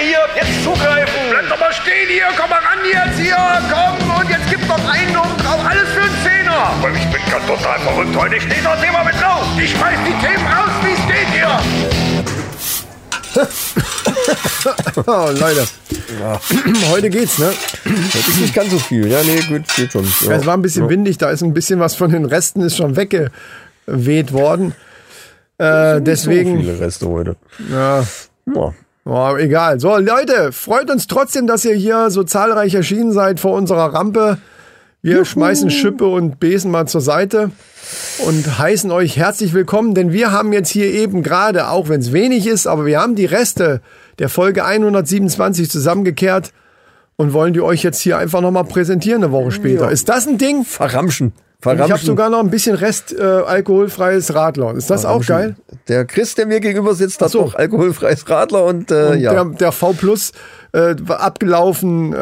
hier, jetzt zugreifen. Bleib doch mal stehen hier, komm mal ran jetzt hier, komm und jetzt gibt's noch einen und drauf, alles für einen Zehner. Aber ich bin ganz total verrückt heute. Ich stehe das Thema mit drauf. Ich schmeiß die Themen raus, wie es geht hier. Oh, Leute. Heute geht's, ne? Das ist nicht ganz so viel. Ja, nee, gut, geht schon. Ja. Es war ein bisschen windig, da ist ein bisschen was von den Resten ist schon weggeweht worden. Äh, So deswegen, viele Reste heute. ja, Ja. Oh, egal. So, Leute, freut uns trotzdem, dass ihr hier so zahlreich erschienen seid vor unserer Rampe. Wir schmeißen Schippe und Besen mal zur Seite und heißen euch herzlich willkommen, denn wir haben jetzt hier eben gerade, auch wenn es wenig ist, aber wir haben die Reste der Folge 127 zusammengekehrt und wollen die euch jetzt hier einfach nochmal präsentieren eine Woche später. Ja. Ist das ein Ding? Verramschen. Und Verramschen. ich habe sogar noch ein bisschen Rest äh, alkoholfreies Radler. Ist das auch geil? Der Chris, der mir gegenüber sitzt, hat so. auch alkoholfreies Radler und, äh, Und ja. der, der V Plus äh, war abgelaufen, äh,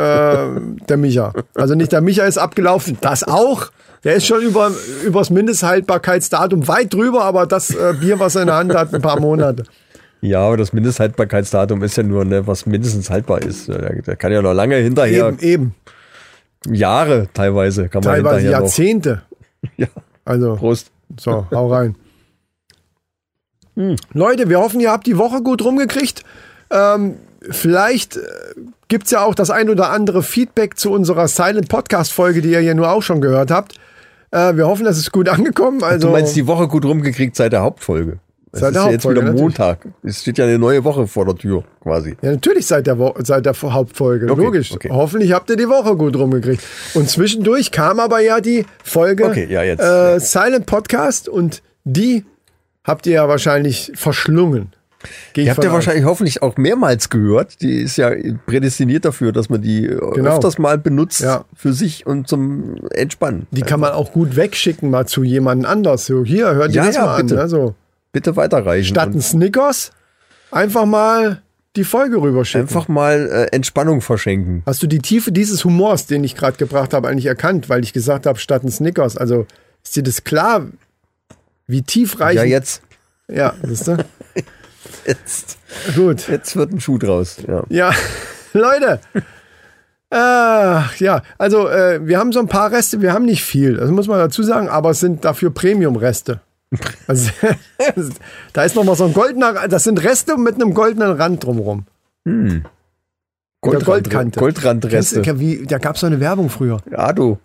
der Micha. Also nicht der Micha ist abgelaufen, das auch. Der ist schon über übers Mindesthaltbarkeitsdatum weit drüber, aber das äh, Bier, was er in der Hand hat, ein paar Monate. ja, aber das Mindesthaltbarkeitsdatum ist ja nur, ne, was mindestens haltbar ist. Der, der kann ja noch lange hinterher, Eben, eben. Jahre teilweise, kann man Teilweise hinterher Jahrzehnte. noch. Ja, Also, Prost. so, hau rein. Hm. Leute, wir hoffen, ihr habt die Woche gut rumgekriegt. Ähm, vielleicht äh, gibt's ja auch das ein oder andere Feedback zu unserer Silent Podcast Folge, die ihr ja nur auch schon gehört habt. Äh, wir hoffen, das ist gut angekommen. Also, Du meinst die Woche gut rumgekriegt seit der Hauptfolge? Es Seit ist der ja jetzt wieder natürlich. Montag. Es steht ja eine neue Woche vor der Tür, quasi. Ja, natürlich seit der, Wo seit der Hauptfolge. Okay, Logisch. okay. Hoffentlich habt ihr die Woche gut rumgekriegt. Und zwischendurch kam aber ja die Folge Okay, ja, jetzt, äh, ja. Silent Podcast und die habt ihr ja wahrscheinlich verschlungen. Geh Die habt ihr wahrscheinlich hoffentlich auch mehrmals gehört. Die ist ja prädestiniert dafür, dass man die äh, Genau. öfters mal benutzt Ja. für sich und zum Entspannen. Die kann man auch gut wegschicken, mal zu jemand anders. So, hier, hört ihr Ja, das ja, mal bitte. an. Ne? So, Bitte weiterreichen. statt ein Snickers einfach mal die Folge rüberschicken. einfach mal äh, Entspannung verschenken. Hast du die Tiefe dieses Humors, den ich gerade gebracht habe, eigentlich erkannt, weil ich gesagt habe, statt ein Snickers? Also ist dir das klar, wie tiefreich? Ja, jetzt, Ja, siehst du? jetzt, Gut. jetzt wird ein Schuh draus. Ja. Ja, Leute. Ach, ja, also äh, wir haben so ein paar Reste, wir haben nicht viel, das muss man dazu sagen, aber es sind dafür Premium-Reste. Also, da ist noch mal so ein goldener, das sind Reste mit einem goldenen Rand drumherum. Mit der Goldkante. Goldrandreste. Da gab es so eine Werbung früher. Ja, du.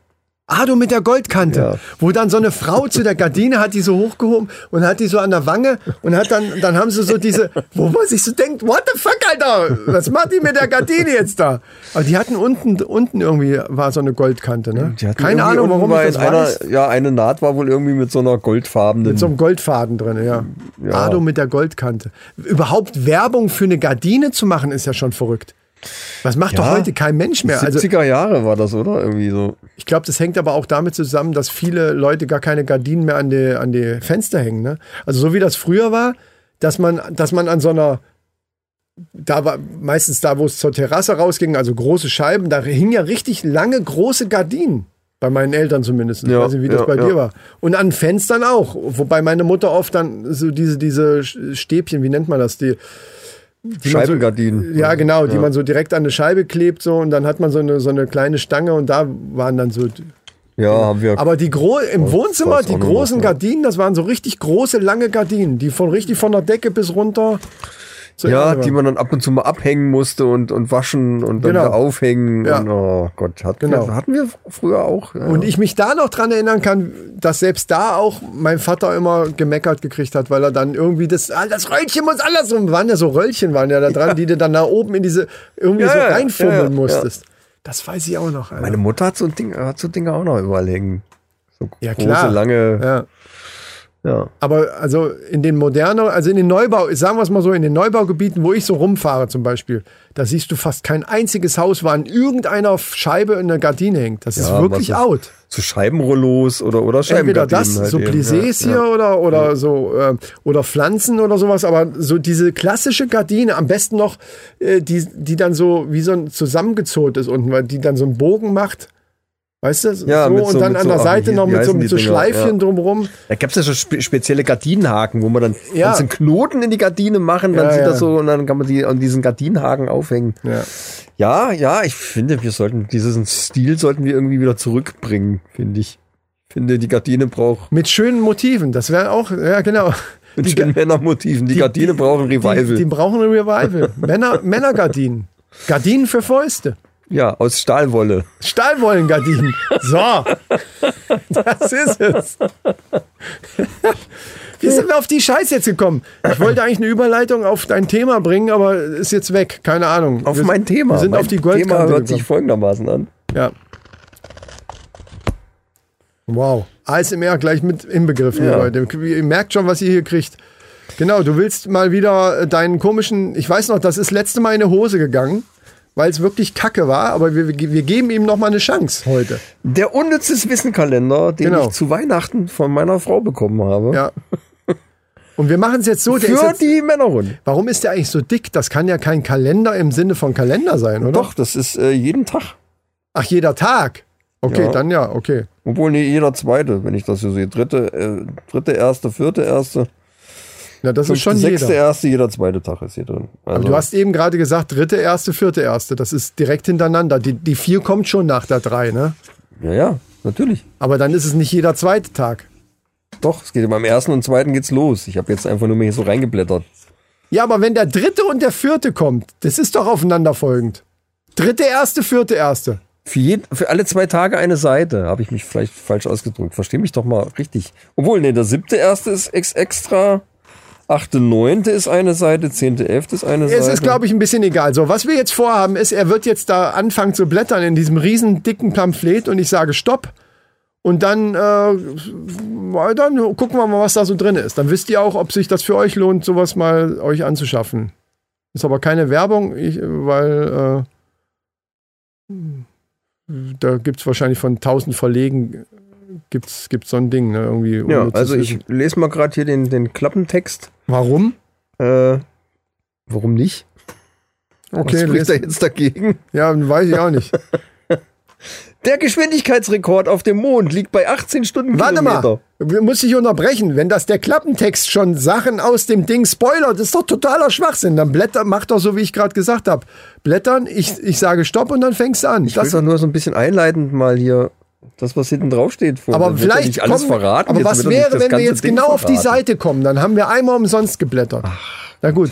Ado mit der Goldkante, Ja. wo dann so eine Frau zu der Gardine hat die so hochgehoben und hat die so an der Wange und hat dann, dann haben sie so diese, wo man sich so denkt, what the fuck, Alter, was macht die mit der Gardine jetzt da? Aber die hatten unten, unten irgendwie war so eine Goldkante, ne? Die hatten Keine Ahnung, warum unten ich war das weiß. einer, Ja, eine Naht war wohl irgendwie mit so einer goldfarbenen. Mit so einem Goldfaden drin, ja. Ja. Ado mit der Goldkante. Überhaupt Werbung für eine Gardine zu machen, ist ja schon verrückt. Was macht doch Ja. heute kein Mensch mehr? Also 70er Jahre war das, oder? Irgendwie so. Ich glaube, das hängt aber auch damit zusammen, dass viele Leute gar keine Gardinen mehr an die, an die Fenster hängen. Ne? Also so wie das früher war, dass man, dass man an so einer, da war meistens da, wo es zur Terrasse rausging, also große Scheiben, da hingen ja richtig lange große Gardinen. Bei meinen Eltern zumindest. Ich Ja, weiß nicht, wie das ja, bei ja. dir war. Und an Fenstern auch. Wobei meine Mutter oft dann so diese, diese Stäbchen, wie nennt man das? Die, die man so- Scheibengardinen. ja, genau, die Ja. man so direkt an eine Scheibe klebt so und dann hat man so eine, so eine kleine Stange und da waren dann so Ja, haben wir. aber die gro im Wohnzimmer, die großen was, ja. Gardinen, das waren so richtig große, lange Gardinen, die von richtig von der Decke bis runter. Ja, die man dann ab und zu mal abhängen musste und, und waschen und dann Genau. wieder aufhängen. Ja. Und, oh Gott, hatten, Genau. wir, hatten wir früher auch. Ja. Und ich mich da noch dran erinnern kann, dass selbst da auch mein Vater immer gemeckert gekriegt hat, weil er dann irgendwie das, ah, das Röllchen muss andersrum, waren ja so Röllchen, waren ja da dran, die du dann da oben in diese, irgendwie Ja, so ja, reinfummeln ja, ja. musstest. Das weiß ich auch noch. Alter. Meine Mutter hat so, ein Ding, hat so Dinge auch noch überall hängen. So Ja, große, klar. lange. ja. Ja. Aber also in den modernen, also in den Neubau, sagen wir es mal so, in den Neubaugebieten, wo ich so rumfahre zum Beispiel, da siehst du fast kein einziges Haus, wo an irgendeiner Scheibe eine Gardine hängt. Das ist Ja, wirklich was ist- out. So Scheibenrollos oder, oder Entweder Scheibengardinen. das, halt so Plissés ja. hier oder, oder so, äh, oder Pflanzen oder sowas, aber so diese klassische Gardine, am besten noch, äh, die, die dann so wie so ein zusammengezogen ist unten, weil die dann so einen Bogen macht. Weißt du? Ja, so, und so- dann an so- der ach, Seite noch mit so, mit die so? Schleifchen Ja. drumrum. Da gibt's ja so spe spezielle Gardinenhaken, wo man dann Ja. kannst einen Knoten in die Gardine machen, dann Ja, sieht das so und dann kann man die an diesen Gardinenhaken aufhängen. Ja. Ja, ja, ich finde, wir sollten diesen Stil sollten wir irgendwie wieder zurückbringen, finde ich. Finde, die Gardine braucht Mit schönen Motiven. Das wäre auch, ja, genau. mit Die, schönen Männermotiven. Die, Gardine brauchen Revival. Die, die brauchen ein Revival. Männer, Männergardinen. Gardinen für Fäuste. Ja, aus Stahlwolle. Stahlwollengardinen. So. Das ist es. Wie sind wir auf die Scheiße jetzt gekommen? Ich wollte eigentlich eine Überleitung auf dein Thema bringen, aber ist jetzt weg. Keine Ahnung. Auf wir, mein Thema. Wir sind mein auf die Thema Goldkante hört sich gekommen. folgendermaßen an. Ja. Wow. ASMR gleich mit inbegriffen, Ja. Leute. Ihr merkt schon, was ihr hier kriegt. Genau, du willst mal wieder deinen komischen, ich weiß noch, das ist letzte Mal in eine Hose gegangen, weil es wirklich kacke war, aber wir, wir geben ihm noch mal eine Chance heute. Der unnützes Wissenkalender, den Genau. ich zu Weihnachten von meiner Frau bekommen habe. Ja. Und wir machen es jetzt so, der Für jetzt, die Männerrunde. warum ist der eigentlich so dick? Das kann ja kein Kalender im Sinne von Kalender sein, oder? Doch, das ist äh, jeden Tag. Ach, jeder Tag. Okay, Ja. dann ja, okay. Obwohl, nee, jeder zweite, wenn ich das so sehe. Dritte, äh, dritte, erste, vierte, erste. Ja, das ist schon sechste, jeder. erste, jeder zweite Tag ist hier drin. Also, Aber du hast eben gerade gesagt, dritte, erste, vierte, erste. Das ist direkt hintereinander. Die, die vier kommt schon nach der drei, ne? ja, ja, natürlich. Aber dann ist es nicht jeder zweite Tag. Doch, es geht beim ersten und zweiten geht's los. Ich habe jetzt einfach nur mal hier so reingeblättert. Ja, aber wenn der dritte und der vierte kommt, das ist doch aufeinanderfolgend. Dritte, erste, vierte, erste. Für, jed, für alle zwei Tage eine Seite, habe ich mich vielleicht falsch ausgedrückt. Versteh mich doch mal richtig. Obwohl, nee, der siebte erste ist ex extra. Achte, neunte ist eine Seite, zehnte, elfte ist eine Es Seite. ist, glaube ich, ein bisschen egal. So, was wir jetzt vorhaben, ist, er wird jetzt da anfangen zu blättern in diesem riesen dicken Pamphlet und ich sage Stopp. Und dann, äh, dann gucken wir mal, was da so drin ist. Dann wisst ihr auch, ob sich das für euch lohnt, sowas mal euch anzuschaffen. Ist aber keine Werbung, ich, weil äh, da gibt es wahrscheinlich von tausend Verlegen gibt's, gibt's so ein Ding, ne? Irgendwie ja, also ich Wissen. lese mal gerade hier den, den Klappentext. Warum? Äh, warum nicht? Okay, Was spricht da jetzt dagegen? ja, weiß ich auch nicht. Der Geschwindigkeitsrekord auf dem Mond liegt bei 18 Stunden Warte mal, muss ich unterbrechen. Wenn das der Klappentext schon Sachen aus dem Ding spoilert, ist doch totaler Schwachsinn. Dann blätter, mach doch so, wie ich gerade gesagt habe. Blättern, ich, ich sage Stopp und dann fängst du an. Ich will Das, doch nur so ein bisschen einleitend mal hier das, was hinten drauf steht. Vor. aber ja vielleicht nicht alles kommen, verraten. Aber Jetzt was wäre, wenn wir jetzt Ding genau auf die verraten. Seite kommen? Dann haben wir einmal umsonst geblättert. Na gut,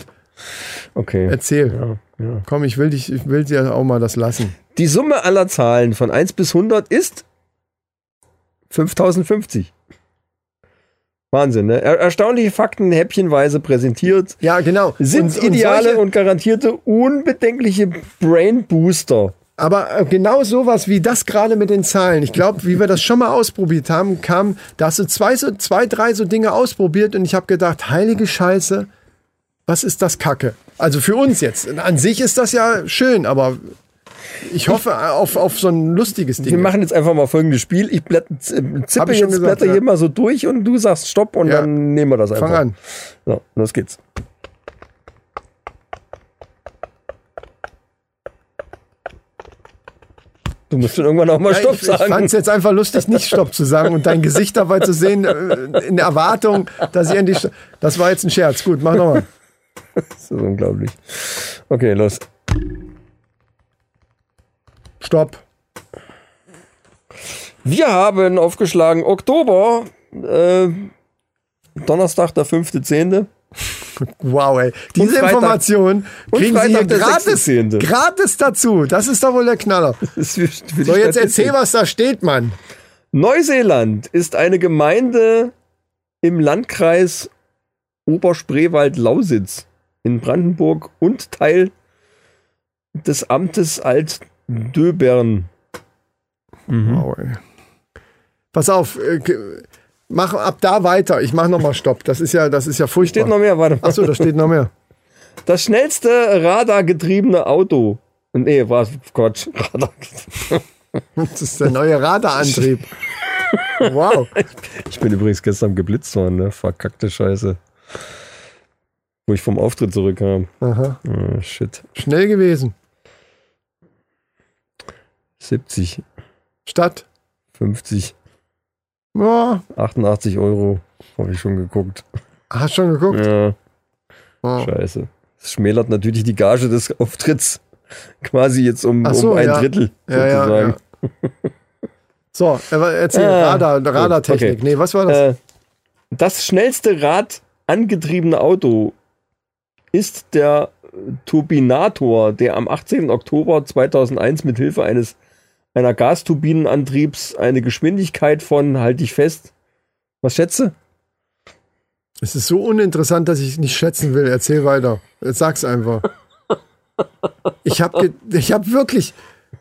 Okay. erzähl. Komm, ich will dich, ich will dir auch mal das lassen. Die Summe aller Zahlen von 1 bis 100 ist 5050. Wahnsinn, ne? Er erstaunliche Fakten häppchenweise präsentiert. Ja, genau. Sind Und- und ideale solche- und garantierte unbedenkliche Brain Booster. Aber äh, genau sowas wie das gerade mit den Zahlen. Ich glaube, wie wir das schon mal ausprobiert haben, kam, da hast du zwei, so, zwei drei so Dinge ausprobiert und ich habe gedacht, heilige Scheiße, was ist das Kacke? Also für uns jetzt. An sich ist das ja schön, aber ich hoffe auf, auf so ein lustiges Wir Ding. machen jetzt einfach mal folgendes Spiel. Ich blätt, z- zippe ich jetzt gesagt, Blätter ja. hier mal so durch und du sagst Stopp und Ja. dann nehmen wir das einfach. Fang an. So, los geht's. Du musst schon irgendwann auch mal Ja, Stopp ich ich sagen. fand es jetzt einfach lustig, nicht Stopp zu sagen und dein Gesicht dabei zu sehen, äh, in Erwartung, dass ich endlich. Sto- Das war jetzt ein Scherz. Gut, mach nochmal. Das ist unglaublich. Okay, los. Stopp. Wir haben aufgeschlagen Oktober, äh, Donnerstag, der 5.10. Wow, ey. Diese Information kriegen Sie hier gratis, 6.10.. gratis dazu. Das ist doch wohl der Knaller. So, jetzt erzähl, was da steht, Mann. Neuseeland ist eine Gemeinde im Landkreis Oberspreewald-Lausitz in Brandenburg und Teil des Amtes Alt-Döbern. Wow, ey. Pass auf, äh, mach ab da weiter. Ich mach nochmal Stopp. Das ist ja, das ist ja furchtbar. Steht noch mehr, warte mal. Achso, da steht noch mehr. Das schnellste radargetriebene Auto. Nee, war Quatsch. Radar. Das ist der neue Radarantrieb. Wow. Ich bin übrigens gestern geblitzt worden, ne? Verkackte Scheiße. Wo ich vom Auftritt zurückkam. Aha. Oh, shit. Schnell gewesen. 70. Stadt. 50, Ja, 88 Euro. Habe ich schon geguckt. hast schon geguckt? Ja, Ja. scheiße. Das schmälert natürlich die Gage des Auftritts quasi jetzt um, so, um ein ja. Drittel Ja, ja, sozusagen. ja. So, erzähl, Ah, Radar, Radartechnik. okay. Nee, was war das? Äh, das schnellste radangetriebene Auto ist der Turbinator, der am 18. Oktober 2001 mit Hilfe eines einer Gasturbinenantriebs eine Geschwindigkeit von, halte ich fest, was schätze? Es ist so uninteressant, dass ich nicht schätzen will. Erzähl weiter. Jetzt sag's einfach. Ich habe ich hab wirklich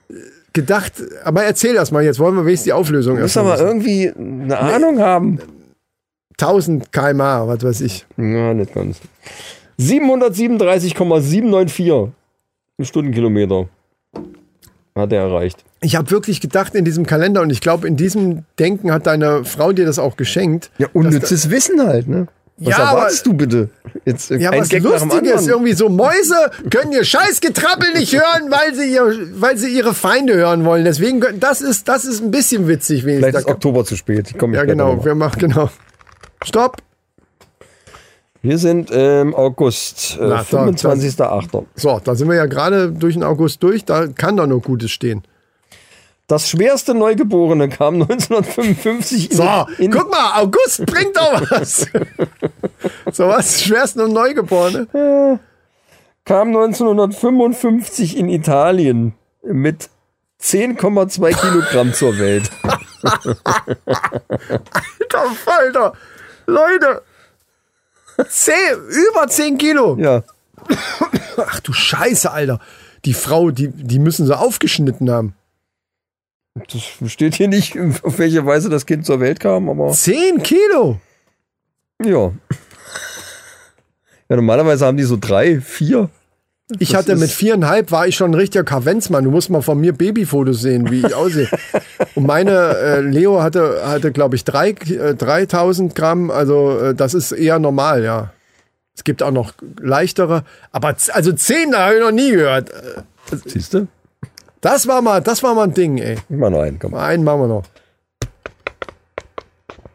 äh, gedacht, aber erzähl erst mal, jetzt wollen wir wenigstens die Auflösung Du erst musst mal aber irgendwie eine Ahnung haben. 1000 km/h, was weiß ich. Ja, nicht ganz. 737,794 Stundenkilometer hat er erreicht. Ich habe wirklich gedacht in diesem Kalender und ich glaube, in diesem Denken hat deine Frau dir das auch geschenkt. Ja, unnützes Wissen halt, ne? Was Ja, erwartest du bitte? Jetzt äh, Ja, was Gag Lustiges, irgendwie so Mäuse können ihr Scheißgetrappel nicht hören, weil sie, ihr, weil sie ihre Feinde hören wollen. Deswegen, das ist, das ist ein bisschen witzig Vielleicht wenigstens. ist Oktober zu spät. Ich komme Ja, genau, wir machen, genau. Stopp. Wir sind im August, äh, Na, da- 25.08. So, da sind wir ja gerade durch den August durch, da kann doch nur Gutes stehen. Das schwerste Neugeborene kam 1955 in, So, in, guck mal, August bringt doch was. so was, schwersten und Neugeborene. kam 1955 in Italien mit 10,2 Kilogramm zur Welt. Alter Falter. Leute. Zehn, über 10 Kilo. Ja, Ach du Scheiße, Alter. Die Frau, die, die müssen sie aufgeschnitten haben. Das steht hier nicht, auf welche Weise das Kind zur Welt kam, aber 10 Kilo. ja. Ja, normalerweise haben die so drei, vier. Ich Das hatte mit viereinhalb war ich schon ein richtiger Kavenzmann. Du musst mal von mir Babyfotos sehen, wie ich aussehe. Und meine äh, Leo hatte, hatte glaube ich, drei, äh, 3000 Gramm. Also äh, das ist eher normal, ja. Es gibt auch noch leichtere. Aber also 10, da habe ich noch nie gehört. Äh, Siehst du? Das war mal, das war mal ein Ding, ey. Mach noch einen, komm. Einen machen wir noch.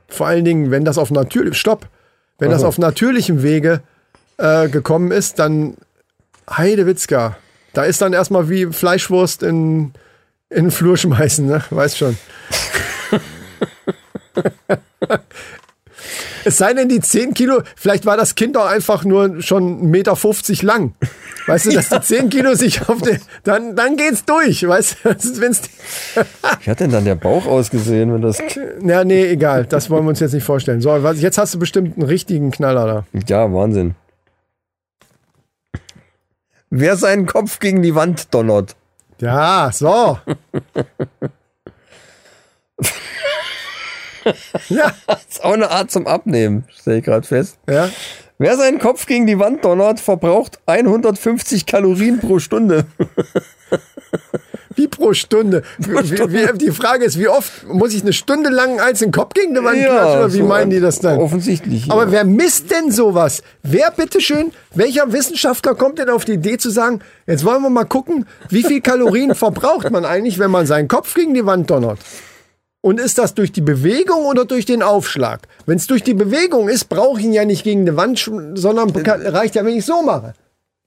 Vor allen Dingen, wenn das auf natürlich, stopp, wenn das Aha. auf natürlichem Wege äh, gekommen ist, dann Heidewitzka. Da ist dann erstmal wie Fleischwurst in, in den Flur schmeißen, ne? Weißt schon. Es sei denn, die 10 Kilo, vielleicht war das Kind auch einfach nur schon 1,50 Meter lang. Weißt du, dass die 10 Kilo sich auf den, dann, dann geht's durch, weißt du, wenn's, Wie hat denn dann der Bauch ausgesehen, wenn das. Ja, nee, egal. Das wollen wir uns jetzt nicht vorstellen. So, jetzt hast du bestimmt einen richtigen Knaller da. Ja, Wahnsinn. Wer seinen Kopf gegen die Wand donnert. Ja, so. ja, ist auch eine Art zum Abnehmen, stelle ich gerade fest. ja. Wer seinen Kopf gegen die Wand donnert, verbraucht 150 Kalorien pro Stunde. Wie pro Stunde. Wie, wie, die Frage ist, wie oft muss ich eine Stunde lang als den Kopf gegen die Wand klatschen? Oder wie so meinen die das dann? Offensichtlich. Aber ja. wer misst denn sowas? Wer bitteschön, welcher Wissenschaftler kommt denn auf die Idee zu sagen, jetzt wollen wir mal gucken, wie viel Kalorien verbraucht man eigentlich, wenn man seinen Kopf gegen die Wand donnert? Und ist das durch die Bewegung oder durch den Aufschlag? Wenn es durch die Bewegung ist, brauche ich ihn ja nicht gegen die Wand, sondern kann- reicht ja, wenn ich so mache.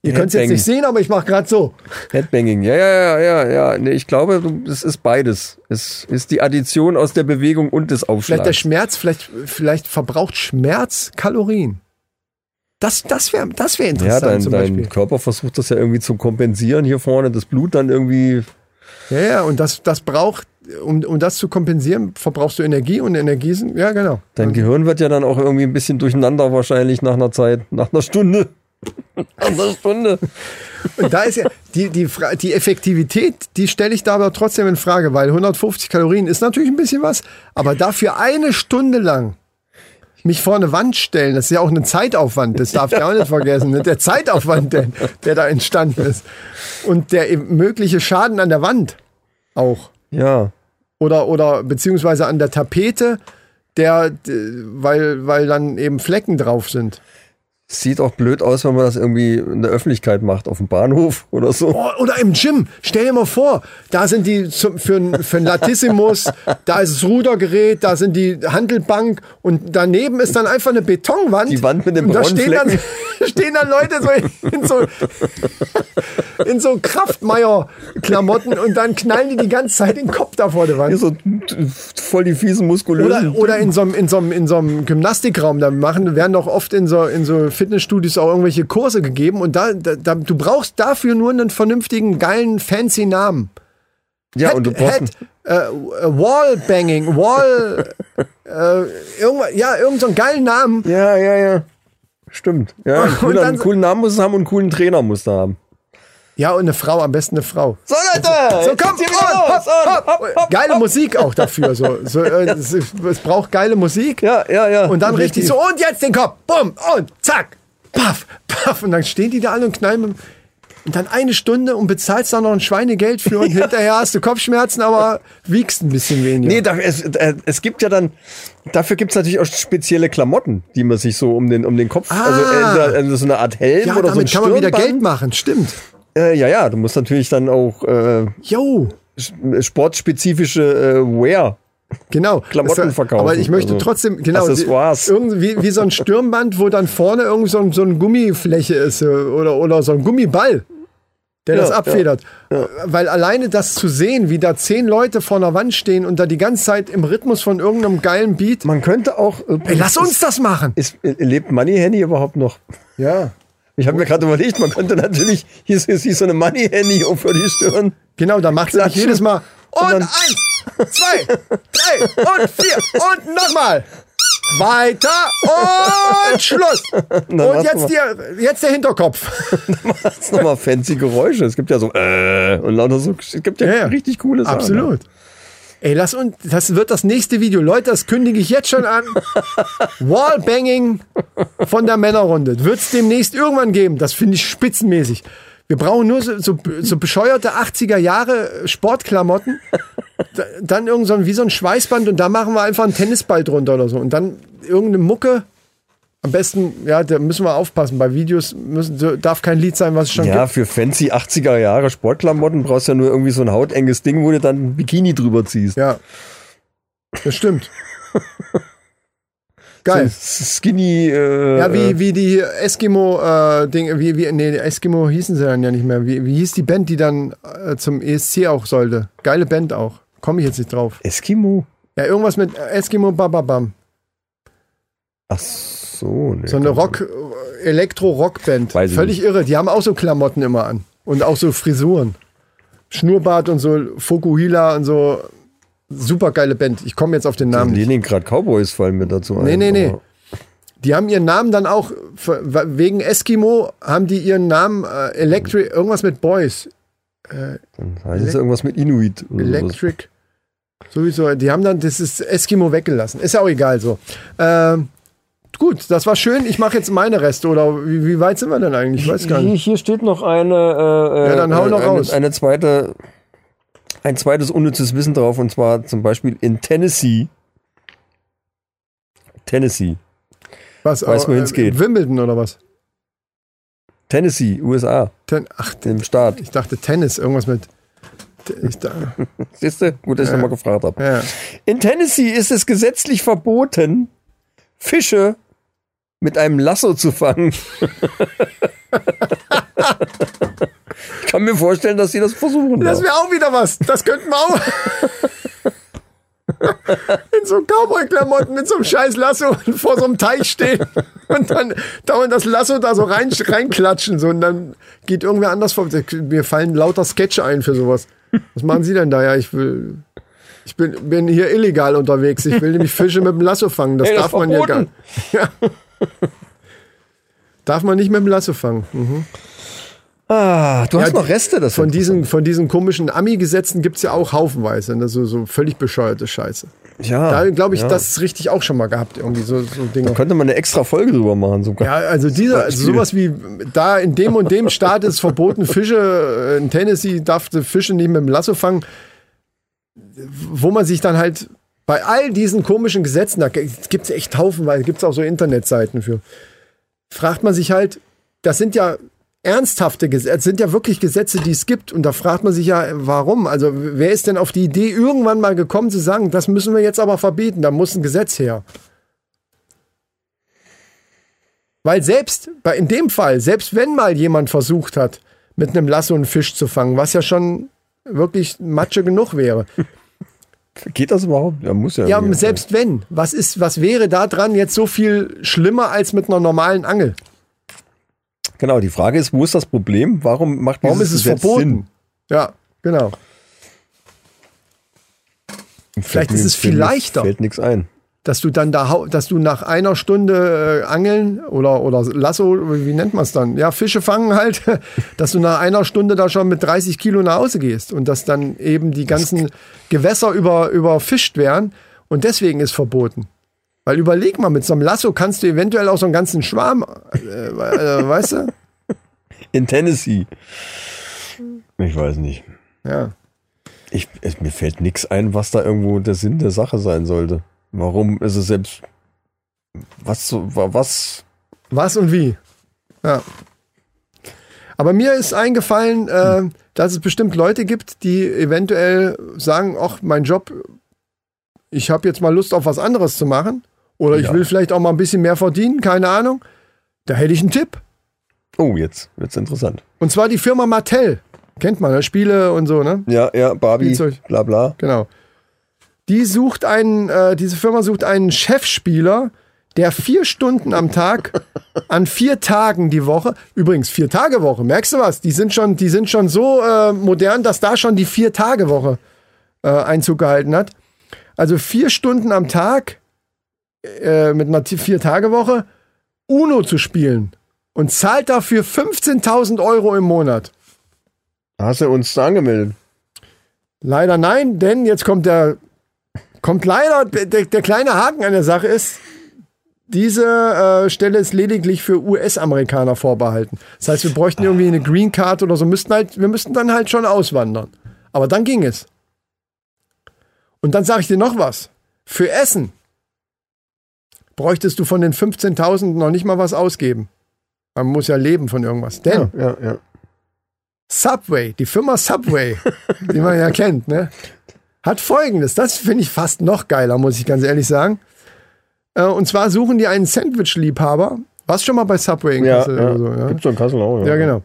Ihr könnt es jetzt nicht sehen, aber ich mache gerade so. Headbanging, ja, ja, ja, ja, ja. Nee, ich glaube, es ist beides. Es ist die Addition aus der Bewegung und des Vielleicht der Aufschlags. Schmerz, vielleicht, vielleicht verbraucht Schmerz Kalorien. Das, das wäre das wär Ja, interessant dein, zum dein. Körper versucht das ja irgendwie zu kompensieren hier vorne, das Blut dann irgendwie. Ja, ja, und das, das braucht, um, um das zu kompensieren, verbrauchst du Energie und Energie sind, ja, genau. Dein Gehirn wird ja dann auch irgendwie ein bisschen durcheinander wahrscheinlich nach einer Zeit, nach einer Stunde. nach einer Stunde. Und da ist ja die, die, die Effektivität, die stelle ich da aber trotzdem in Frage, weil 150 Kalorien ist natürlich ein bisschen was, aber dafür eine Stunde lang mich vor eine Wand stellen, das ist ja auch ein Zeitaufwand, das darf ich auch nicht vergessen, ne? der Zeitaufwand, der, der da entstanden ist und der mögliche Schaden an der Wand auch Ja. Oder, oder beziehungsweise an der Tapete, der, weil, weil dann eben Flecken drauf sind. Sieht auch blöd aus, wenn man das irgendwie in der Öffentlichkeit macht, auf dem Bahnhof oder so. Oh, oder im Gym. Stell dir mal vor, da sind die zum, für, ein- für ein Latissimus, da ist das Rudergerät, da sind die Handelbank und daneben ist dann einfach eine Betonwand. Die Wand mit dem und da braunen stehen dann, stehen dann Leute so in so, in so Kraftmeier-Klamotten und dann knallen die die ganze Zeit den Kopf da vor der Wand. Hier so voll die fiesen muskulösen. Oder, oder in so einem, in so in so einem Gymnastikraum, da machen, werden doch oft in so, in so Fitnessstudios auch irgendwelche Kurse gegeben und da, da, du brauchst dafür nur einen vernünftigen, geilen, fancy Namen. ja, und du brauchst Head, äh, Wallbanging, Wall, äh, irgendwas, ja, irgendeinen so einen geilen Namen. Ja, ja, ja. Stimmt. Ja, einen Und coolen, dann einen coolen Namen muss es haben und einen coolen Trainer muss es haben. Ja, und eine Frau, am besten eine Frau. So, Leute! So, komm, und, wieder los, hopp, und hopp, Geile Musik auch dafür. So, so, äh, es, es braucht geile Musik. Ja, ja, ja. Und dann richtig Definitiv. so, und jetzt den Kopf, bumm, und zack, paff, paff. Und dann stehen die da alle und knallen und dann eine Stunde und bezahlst dann noch ein Schweinegeld für und hinterher hast du Kopfschmerzen, aber wiegst ein bisschen weniger. Nee, da, es, äh, es gibt ja dann, dafür gibt es natürlich auch spezielle Klamotten, die man sich so um den, um den Kopf, also Ah. äh, so eine Art Helm ja, oder so ein damit kann man wieder. Geld machen, stimmt. Äh, ja, ja, du musst natürlich dann auch äh, Jo, sportspezifische äh, Wear. genau. Klamotten verkaufen, Aber ich möchte also trotzdem, genau, Accessoires. irgendwie wie, so ein Stirnband, wo dann vorne irgend so, ein, so eine Gummifläche ist äh, oder, oder so ein Gummiball. Der Ja, das abfedert. Weil alleine das zu sehen, wie da zehn Leute vor einer Wand stehen und da die ganze Zeit im Rhythmus von irgendeinem geilen Beat. Man könnte auch. Äh, Ey, lass uns das machen. Ist, äh, lebt Money Henny überhaupt noch? Ja. Ich habe mir gerade überlegt, man könnte natürlich, hier ist, hier ist so eine Money Henny auf für die Stirn. Genau, da macht Klatschen. jedes Mal. Und, Und dann- eins, zwei, drei und vier und nochmal. Weiter und Schluss. Und hast jetzt, du die, jetzt der Hinterkopf. Das ist nochmal fancy Geräusche. Es gibt ja so, äh, und lauter so, es gibt ja, Ja, ja. richtig coole Sachen. Absolut. Ey, lass uns, das wird das nächste Video. Leute, das kündige ich jetzt schon an. Wallbanging von der Männerrunde. Wird es demnächst irgendwann geben. Das finde ich spitzenmäßig. Wir brauchen nur so, so, so bescheuerte 80er Jahre Sportklamotten. Da- Dann irgend so ein, wie so ein Schweißband und da machen wir einfach einen Tennisball drunter oder so. Und dann irgendeine Mucke. Am besten, ja, da müssen wir aufpassen. Bei Videos müssen, darf kein Lied sein, was es schon Ja, gibt. für fancy 80er Jahre Sportklamotten brauchst du ja nur irgendwie so ein hautenges Ding, wo du dann ein Bikini drüber ziehst. Ja. Das stimmt. Geil. So skinny, äh, Ja, wie, wie die Eskimo-Ding, wie, wie, nee, Eskimo hießen sie dann ja nicht mehr. Wie, wie hieß die Band, die dann äh, zum ESC auch sollte? Geile Band auch. Komme ich jetzt nicht drauf. Eskimo. Ja, irgendwas mit Eskimo Bababam. Ach so, ne. So eine Rock, äh, Elektro-Rock-Band. Völlig irre. Die haben auch so Klamotten immer an. Und auch so Frisuren. Schnurrbart und so Fokuhila und so. Super geile Band. Ich komme jetzt auf den Namen nicht. Leningrad Cowboys fallen mir dazu ein. Nee, nee, nee. Die haben ihren Namen dann auch, wegen Eskimo haben die ihren Namen äh, Electric, irgendwas mit Boys. Dann heißt es irgendwas mit Inuit. oder sowas. Electric. Sowieso, die haben dann das ist Eskimo weggelassen. Ist ja auch egal so. Ähm, gut, das war schön. Ich mache jetzt meine Reste. Oder wie, wie weit sind wir denn eigentlich? Ich weiß gar nicht. hier steht noch eine, äh, Ja, dann hau äh, noch eine, raus. eine zweite, ein zweites unnützes Wissen drauf und zwar zum Beispiel in Tennessee. Tennessee. Was, weiß, äh, wohin es geht. Wimbledon oder was? Tennessee, USA, Ten, ach, dem Staat. ich dachte Tennis. Irgendwas mit. Siehst du? Gut, dass ich nochmal gefragt habe. ja. In Tennessee ist es gesetzlich verboten, Fische mit einem Lasso zu fangen. ich kann mir vorstellen, dass sie das versuchen. Das wäre auch wieder was. Das könnten wir auch. In so Cowboy-Klamotten mit so einem scheiß Lasso vor so einem Teich stehen und dann dauernd das Lasso da so rein, reinklatschen. So, und dann geht irgendwer anders vor. Mir fallen lauter Sketche ein für sowas. Was machen Sie denn da? Ja, ich will. Ich bin, bin hier illegal unterwegs. Ich will nämlich Fische mit dem Lasso fangen. Das Ey, das darf man ja gar verboten. ja. Darf man nicht mit dem Lasso fangen. Mhm. Ah, du hast Ja, noch Reste, das Von diesen, von diesen komischen Ami-Gesetzen gibt es ja auch haufenweise. Ne? So, so völlig bescheuerte Scheiße. Ja, Da glaube ich, ja. das ist richtig auch schon mal gehabt, irgendwie so, so Dinge. könnte man eine extra Folge drüber machen sogar. Ja, also dieser, also sowas wie da in dem und dem Staat ist verboten, Fische, äh, in Tennessee darf du Fische nicht mit dem Lasso fangen, wo man sich dann halt bei all diesen komischen Gesetzen, da gibt es echt haufenweise, gibt es auch so Internetseiten für, fragt man sich halt, das sind ja ernsthafte Gesetze, sind ja wirklich Gesetze, die es gibt. Und da fragt man sich ja, warum? Also wer ist denn auf die Idee irgendwann mal gekommen zu sagen, das müssen wir jetzt aber verbieten, da muss ein Gesetz her. Weil selbst bei, in dem Fall, selbst wenn mal jemand versucht hat, mit einem Lasso einen Fisch zu fangen, was ja schon wirklich Matsche genug wäre. Geht das überhaupt? Ja, muss ja. Ja, selbst wenn, was ist, was wäre da dran jetzt so viel schlimmer als mit einer normalen Angel? Genau, die Frage ist, wo ist das Problem? Warum macht Warum ist es Gesetz verboten? Sinn? Ja, genau. Vielleicht mir- ist es viel leichter. Fällt nichts ein. Dass du dann da, dass du nach einer Stunde äh, Angeln oder, oder Lasso, wie nennt man es dann? Ja, Fische fangen halt, dass du nach einer Stunde da schon mit 30 Kilo nach Hause gehst und dass dann eben die ganzen Gewässer über, überfischt werden und deswegen ist verboten. Weil überleg mal, mit so einem Lasso kannst du eventuell auch so einen ganzen Schwarm, äh, äh, weißt du? In Tennessee. Ich weiß nicht. Ja. Ich, es, mir fällt nichts ein, was da irgendwo der Sinn der Sache sein sollte. Warum ist es selbst. Was, was? Was und wie. Ja. Aber mir ist eingefallen, äh, dass es bestimmt Leute gibt, die eventuell sagen, ach, mein Job, ich habe jetzt mal Lust auf was anderes zu machen. Oder ich Ja. will vielleicht auch mal ein bisschen mehr verdienen, keine Ahnung. Da hätte ich einen Tipp. Oh, jetzt wird's interessant. Und zwar die Firma Mattel. Kennt man, ne? Spiele und so, ne? Ja, ja, Barbie, Spielzeug. bla bla. Genau. Die sucht einen, äh, diese Firma sucht einen Chefspieler, der vier Stunden am Tag an vier Tagen die Woche, übrigens vier Tage Woche, merkst du was? Die sind schon, die sind schon so äh, modern, dass da schon die vier Tage Woche äh, Einzug gehalten hat. Also vier Stunden am Tag äh, mit einer vier Tage Woche Uno zu spielen und zahlt dafür 15.000 Euro im Monat. Hast du uns da angemeldet? Leider nein, denn jetzt kommt der, kommt leider, der, der kleine Haken an der Sache ist, diese äh, Stelle ist lediglich für US-Amerikaner vorbehalten. Das heißt, wir bräuchten irgendwie eine Green Card oder so, müssten halt, wir müssten dann halt schon auswandern. Aber dann ging es. Und dann sage ich dir noch was. Für Essen bräuchtest du von den 15.000 noch nicht mal was ausgeben. Man muss ja leben von irgendwas. Denn ja, ja. Subway, die Firma Subway, die man ja kennt, ne, hat folgendes. Das finde ich fast noch geiler, muss ich ganz ehrlich sagen. Äh, Und zwar suchen die einen Sandwich-Liebhaber. Warst schon mal bei Subway in Ja, Kassel ja. oder so? Ja, Gibt's in Kassel auch. ja genau.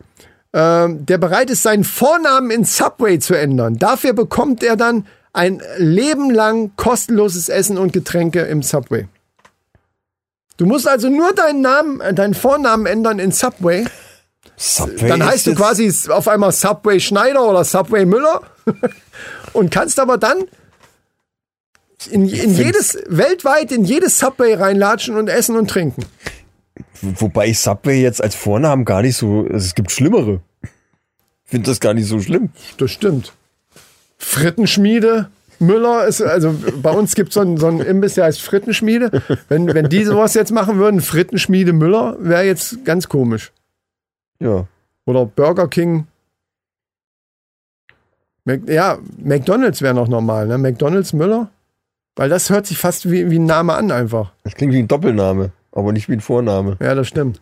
Ähm, der bereit ist, seinen Vornamen in Subway zu ändern. Dafür bekommt er dann ein Leben lang kostenloses Essen und Getränke im Subway. Du musst also nur deinen Namen, äh, deinen Vornamen ändern in Subway. Subway Dann heißt du quasi auf einmal Subway Schneider oder Subway Müller und kannst aber dann in, in jedes, weltweit in jedes Subway reinlatschen und essen und trinken. Wobei ich Subway jetzt als Vornamen gar nicht so. also Es gibt schlimmere. Ich finde das gar nicht so schlimm. Das stimmt. Frittenschmiede. Müller ist, also bei uns gibt so es so einen Imbiss, der heißt Frittenschmiede. Wenn, wenn die sowas jetzt machen würden, Frittenschmiede Müller, wäre jetzt ganz komisch. Ja. Oder Burger King. Mac, ja, McDonalds wäre noch normal, ne? McDonalds Müller. Weil das hört sich fast wie, wie ein Name an einfach. Das klingt wie ein Doppelname, aber nicht wie ein Vorname. Ja, das stimmt.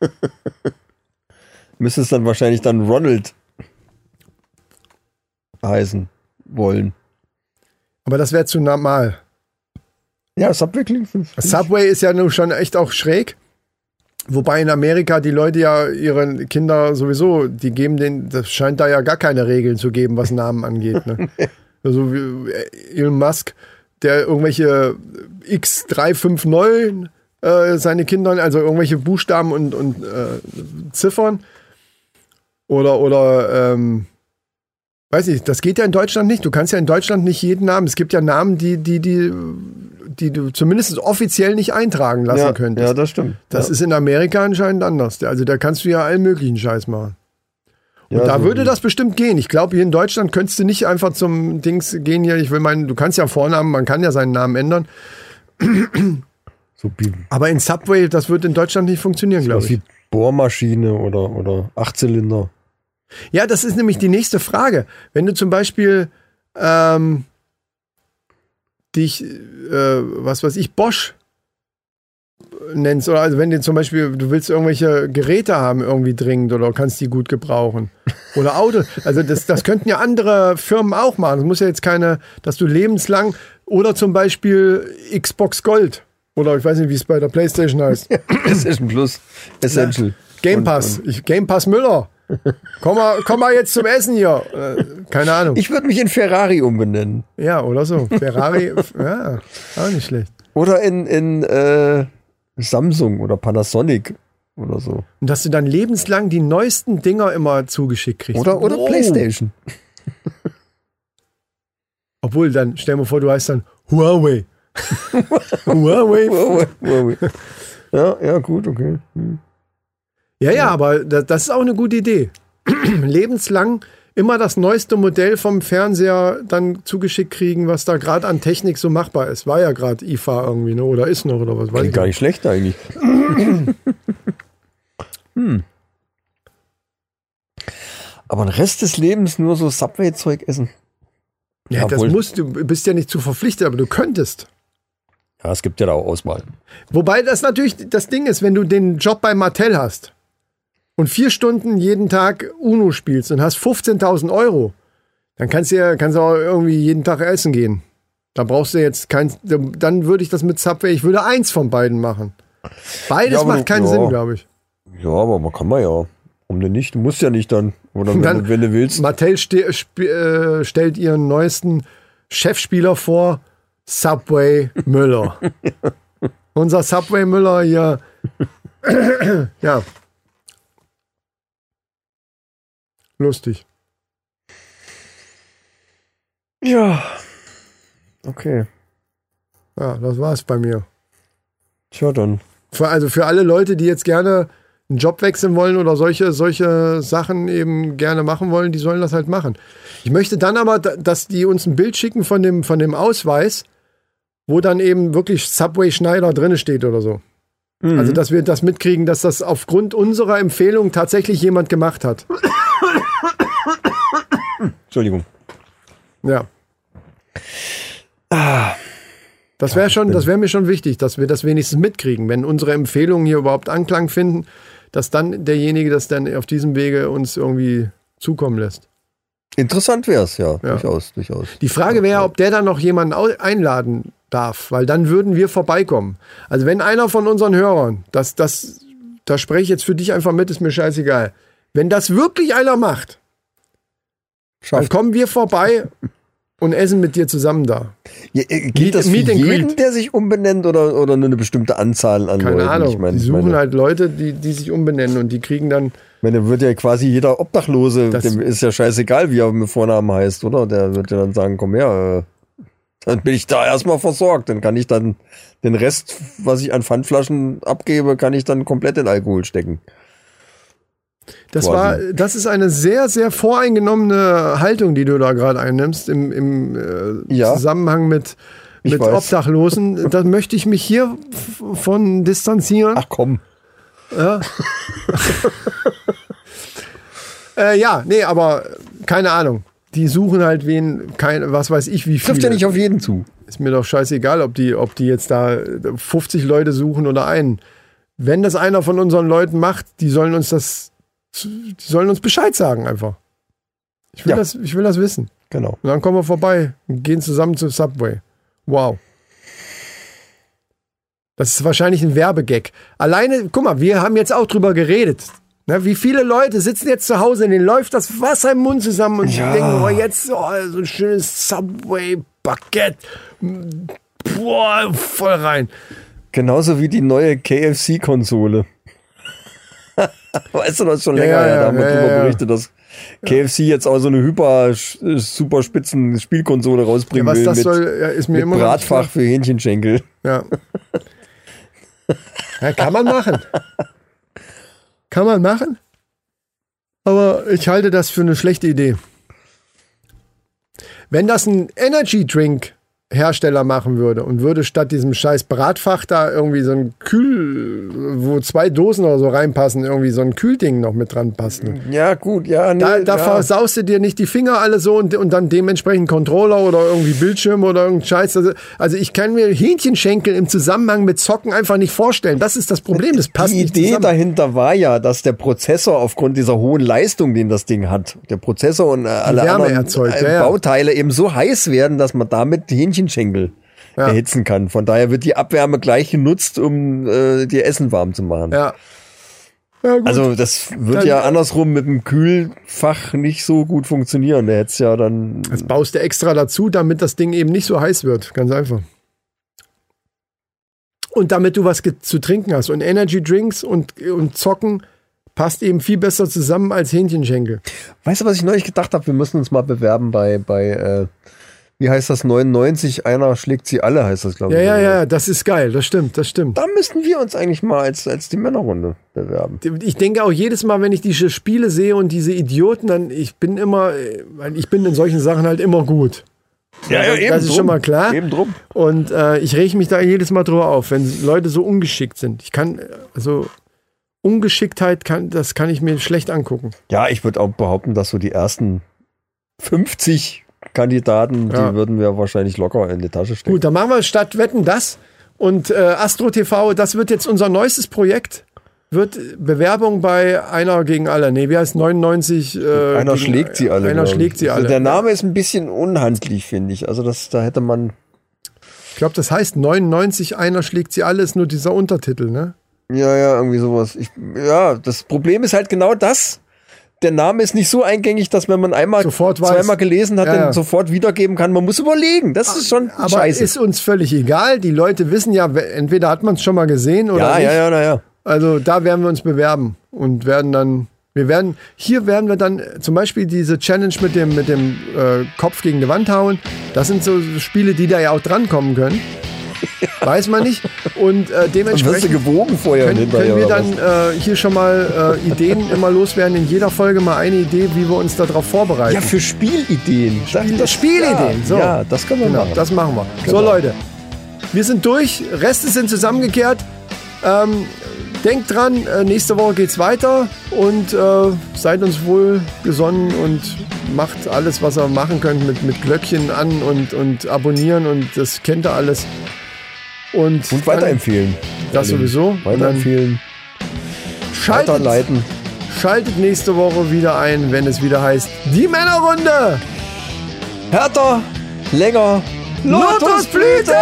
Müsste es dann wahrscheinlich dann Ronald heißen wollen. Aber das wäre zu normal. Ja, Subway klingt. Subway ist ja nun schon echt auch schräg. Wobei in Amerika die Leute ja ihre Kinder sowieso, die geben den, das scheint da ja gar keine Regeln zu geben, was Namen angeht. Ne? also wie Elon Musk, der irgendwelche X359 äh, seine Kinder, also irgendwelche Buchstaben und, und äh, Ziffern. Oder, oder, ähm, weiß ich, das geht ja in Deutschland nicht. Du kannst ja in Deutschland nicht jeden Namen. Es gibt ja Namen, die, die, die, die du zumindest offiziell nicht eintragen lassen ja, könntest. ja, das stimmt. Das ja. ist in Amerika anscheinend anders. Also da kannst du ja allen möglichen Scheiß machen. Und Ja, da so würde das bestimmt gehen. Ich glaube, hier in Deutschland könntest du nicht einfach zum Dings gehen hier. Ich will meinen, du kannst ja Vornamen, man kann ja seinen Namen ändern. so Aber in Subway, das wird in Deutschland nicht funktionieren, glaube ich. wie Bohrmaschine oder, oder Achtzylinder. Ja, das ist nämlich die nächste Frage. Wenn du zum Beispiel ähm, dich, äh, was weiß ich, Bosch nennst, oder also wenn du zum Beispiel, du willst irgendwelche Geräte haben irgendwie dringend oder kannst die gut gebrauchen. Oder Auto, also das, das könnten ja andere Firmen auch machen. Es muss ja jetzt keine, dass du lebenslang oder zum Beispiel Xbox Gold oder ich weiß nicht, wie es bei der Playstation heißt. PlayStation Plus, Essential. Game Und- Pass. Ich, Game Pass Müller. Komm mal, komm mal jetzt zum Essen hier. Äh, keine Ahnung. Ich würde mich in Ferrari umbenennen. ja, oder so. Ferrari, ja, auch nicht schlecht. Oder in, in äh, Samsung oder Panasonic oder so. Und dass du dann lebenslang die neuesten Dinger immer zugeschickt kriegst. Oder, oder Wow. Playstation. Obwohl, dann stell dir vor, du heißt dann Huawei. Huawei. Huawei, Huawei. ja, ja, gut, okay. Hm. Ja, ja, aber das, das ist auch eine gute Idee. Lebenslang immer das neueste Modell vom Fernseher dann zugeschickt kriegen, was da gerade an Technik so machbar ist. War ja gerade IFA irgendwie, ne? Oder ist noch, oder was weiß ich. gar nicht schlecht eigentlich. hm. Aber den Rest des Lebens nur so Subway-Zeug essen. Ja, das Jawohl. musst du, bist ja nicht zu verpflichtet, aber du könntest. Ja, es gibt ja da auch Auswahl. Wobei das natürlich das Ding ist, wenn du den Job bei Mattel hast und vier Stunden jeden Tag UNO spielst und hast 15.000 Euro, dann kannst du ja kannst du auch irgendwie jeden Tag essen gehen. Da brauchst du jetzt kein, dann würde ich das mit Subway, ich würde eins von beiden machen. Beides Ja, macht keinen ja. Sinn, glaube ich. Ja, aber man kann man ja. Warum denn nicht? Du musst ja nicht dann. Oder wenn, Dann- du, wenn du willst. Mattel ste äh, stellt ihren neuesten Chefspieler vor, Subway Müller. Unser Subway Müller hier. ja. Lustig. Ja. Okay. Ja, das war's bei mir. Tja, dann. Für, also für alle Leute, die jetzt gerne einen Job wechseln wollen oder solche, solche Sachen eben gerne machen wollen, die sollen das halt machen. Ich möchte dann aber, da- dass die uns ein Bild schicken von dem, von dem Ausweis, wo dann eben wirklich Subway Schneider drin steht oder so. Also, dass wir das mitkriegen, dass das aufgrund unserer Empfehlung tatsächlich jemand gemacht hat. Entschuldigung. Ja. Das wäre schon, das wäre mir schon wichtig, dass wir das wenigstens mitkriegen, wenn unsere Empfehlungen hier überhaupt Anklang finden, dass dann derjenige das dann auf diesem Wege uns irgendwie zukommen lässt. Interessant wäre es, ja. Ja. Durchaus, durchaus. Die Frage wäre, ob der dann noch jemanden einladen darf, weil dann würden wir vorbeikommen. Also wenn einer von unseren Hörern, das, das, da spreche ich jetzt für dich einfach mit, ist mir scheißegal. Wenn das wirklich einer macht, dann Schafft. kommen wir vorbei und essen mit dir zusammen da. Ja, äh, Meet- gilt das für Meet jeden, Greet. der sich umbenennt oder, oder nur eine bestimmte Anzahl an Keine Leuten? Ahnung. Ich meine, die suchen meine, halt Leute, die, die sich umbenennen und die kriegen dann. Ich meine, dann wird ja quasi jeder Obdachlose, dem ist ja scheißegal, wie er mit Vornamen heißt, oder? Der wird ja dann sagen, komm her, äh, dann bin ich da erstmal versorgt. Dann kann ich dann den Rest, was ich an Pfandflaschen abgebe, kann ich dann komplett in Alkohol stecken. Das war, das ist eine sehr, sehr voreingenommene Haltung, die du da gerade einnimmst im, im äh, Ja. Zusammenhang mit, mit. Obdachlosen. Da möchte ich mich hier von distanzieren. Ach komm. Äh, ja, nee, aber keine Ahnung. Die suchen halt wen, kein, was weiß ich, wie viele. Trifft ja nicht auf jeden zu. Ist mir doch scheißegal, ob die, ob die jetzt da 50 Leute suchen oder einen. Wenn das einer von unseren Leuten macht, die sollen uns das, die sollen uns Bescheid sagen einfach. Ich will, Ja. das, ich will das wissen. Genau. Und dann kommen wir vorbei und gehen zusammen zu Subway. Wow. Das ist wahrscheinlich ein Werbegag. Alleine, guck mal, wir haben jetzt auch drüber geredet. Ne, wie viele Leute sitzen jetzt zu Hause, denen läuft das Wasser im Mund zusammen und Ja. denken, oh, jetzt oh, so ein schönes Subway-Baguette. Boah, voll rein. Genauso wie die neue KFC-Konsole. weißt du, das ist schon Ja, länger ja, her, ja, da haben wir ja, drüber ja. berichtet, dass KFC jetzt auch so eine hyper, super spitzen Spielkonsole Ja, rausbringen will das mit, soll, ja, ist mir mit Bratfach für Hähnchenschenkel. Ja. ja. Kann man machen. Kann man machen. Aber ich halte das für eine schlechte Idee. Wenn das ein Energy Drink Hersteller machen würde und würde statt diesem scheiß Bratfach da irgendwie so ein Kühl, wo zwei Dosen oder so reinpassen, irgendwie so ein Kühlding noch mit dran passen. Ja, gut, ja, nee. Da, da ja. versaust du dir nicht die Finger alle so und, und dann dementsprechend Controller oder irgendwie Bildschirm oder irgendein Scheiß. Also, also ich kann mir Hähnchenschenkel im Zusammenhang mit Zocken einfach nicht vorstellen. Das ist das Problem. Das passt Die nicht Idee zusammen. dahinter war ja, dass der Prozessor aufgrund dieser hohen Leistung, den das Ding hat, der Prozessor und äh, alle anderen erzeugt, äh, ja, ja. Bauteile eben so heiß werden, dass man damit Hähnchenschenkel Ja. erhitzen kann. Von daher wird die Abwärme gleich genutzt, um äh, dir Essen warm zu machen. Ja. Ja. Also das wird Dann- ja andersrum mit dem Kühlfach nicht so gut funktionieren. Der hätte ja dann. Das baust du extra dazu, damit das Ding eben nicht so heiß wird. Ganz einfach. Und damit du was zu trinken hast. Und Energy Drinks und, und Zocken passt eben viel besser zusammen als Hähnchenschenkel. Weißt du, was ich neulich gedacht habe? Wir müssen uns mal bewerben bei, bei äh, wie heißt das, 99, einer schlägt sie alle, heißt das, glaube Ja, ich. ja, oder ja, das ist geil. Das stimmt, das stimmt. Da müssten wir uns eigentlich mal als, als die Männerrunde bewerben. Ich denke auch jedes Mal, wenn ich diese Spiele sehe und diese Idioten, dann ich bin immer, äh, ich bin in solchen Sachen halt immer gut. Ja, ja, das ist schon mal klar. Eben drum. Und äh, ich rege mich da jedes Mal drüber auf, wenn Leute so ungeschickt sind. Ich kann, also Ungeschicktheit, kann, das kann ich mir schlecht angucken. Ja, ich würde auch behaupten, dass so die ersten 50 Kandidaten, Ja. die würden wir wahrscheinlich locker in die Tasche stecken. Gut, dann machen wir statt Wetten das. Und äh, Astro TV, das wird jetzt unser neuestes Projekt. Wird Bewerbung bei einer gegen alle. Nee, wie heißt 99? Äh, Einer gegen- schlägt sie alle. Einer schlägt sie Also alle. Der Name ist ein bisschen unhandlich, finde ich. Also das, da hätte man. Ich glaube, das heißt 99, einer schlägt sie alle, ist nur dieser Untertitel, ne? Ja, ja, irgendwie sowas. Ich, ja, das Problem ist halt genau das. Der Name ist nicht so eingängig, dass wenn man einmal Sofort weiß. zweimal gelesen hat, Ja, ja. dann sofort wiedergeben kann. Man muss überlegen. Das ist schon Aber scheiße. ist uns völlig egal. Die Leute wissen ja, we- entweder hat man es schon mal gesehen oder ja, nicht. ja, ja, na ja. Also da werden wir uns bewerben und werden dann, wir werden, hier werden wir dann zum Beispiel diese Challenge mit dem, mit dem äh, Kopf gegen die Wand hauen. Das sind so Spiele, die da ja auch drankommen können. Weiß man nicht. Und äh, dementsprechend gewogen vorher können, können wir dann äh, hier schon mal äh, Ideen immer loswerden. In jeder Folge mal eine Idee, wie wir uns darauf vorbereiten. ja, für Spielideen. Spiel- das, Spielideen, Ja, so. ja, das können wir Genau, machen. das machen wir. Genau. So, Leute, wir sind durch. Reste sind zusammengekehrt. Ähm, denkt dran, äh, nächste Woche geht's weiter und äh, seid uns wohl gesonnen und macht alles, was ihr machen könnt mit, mit Glöckchen an und, und abonnieren und das kennt ihr alles. Und, und weiterempfehlen. Das sowieso. Weiterempfehlen, Schaltet, weiterleiten. schaltet nächste Woche wieder ein, wenn es wieder heißt Die Männerrunde! Härter, länger, Lotusblüte!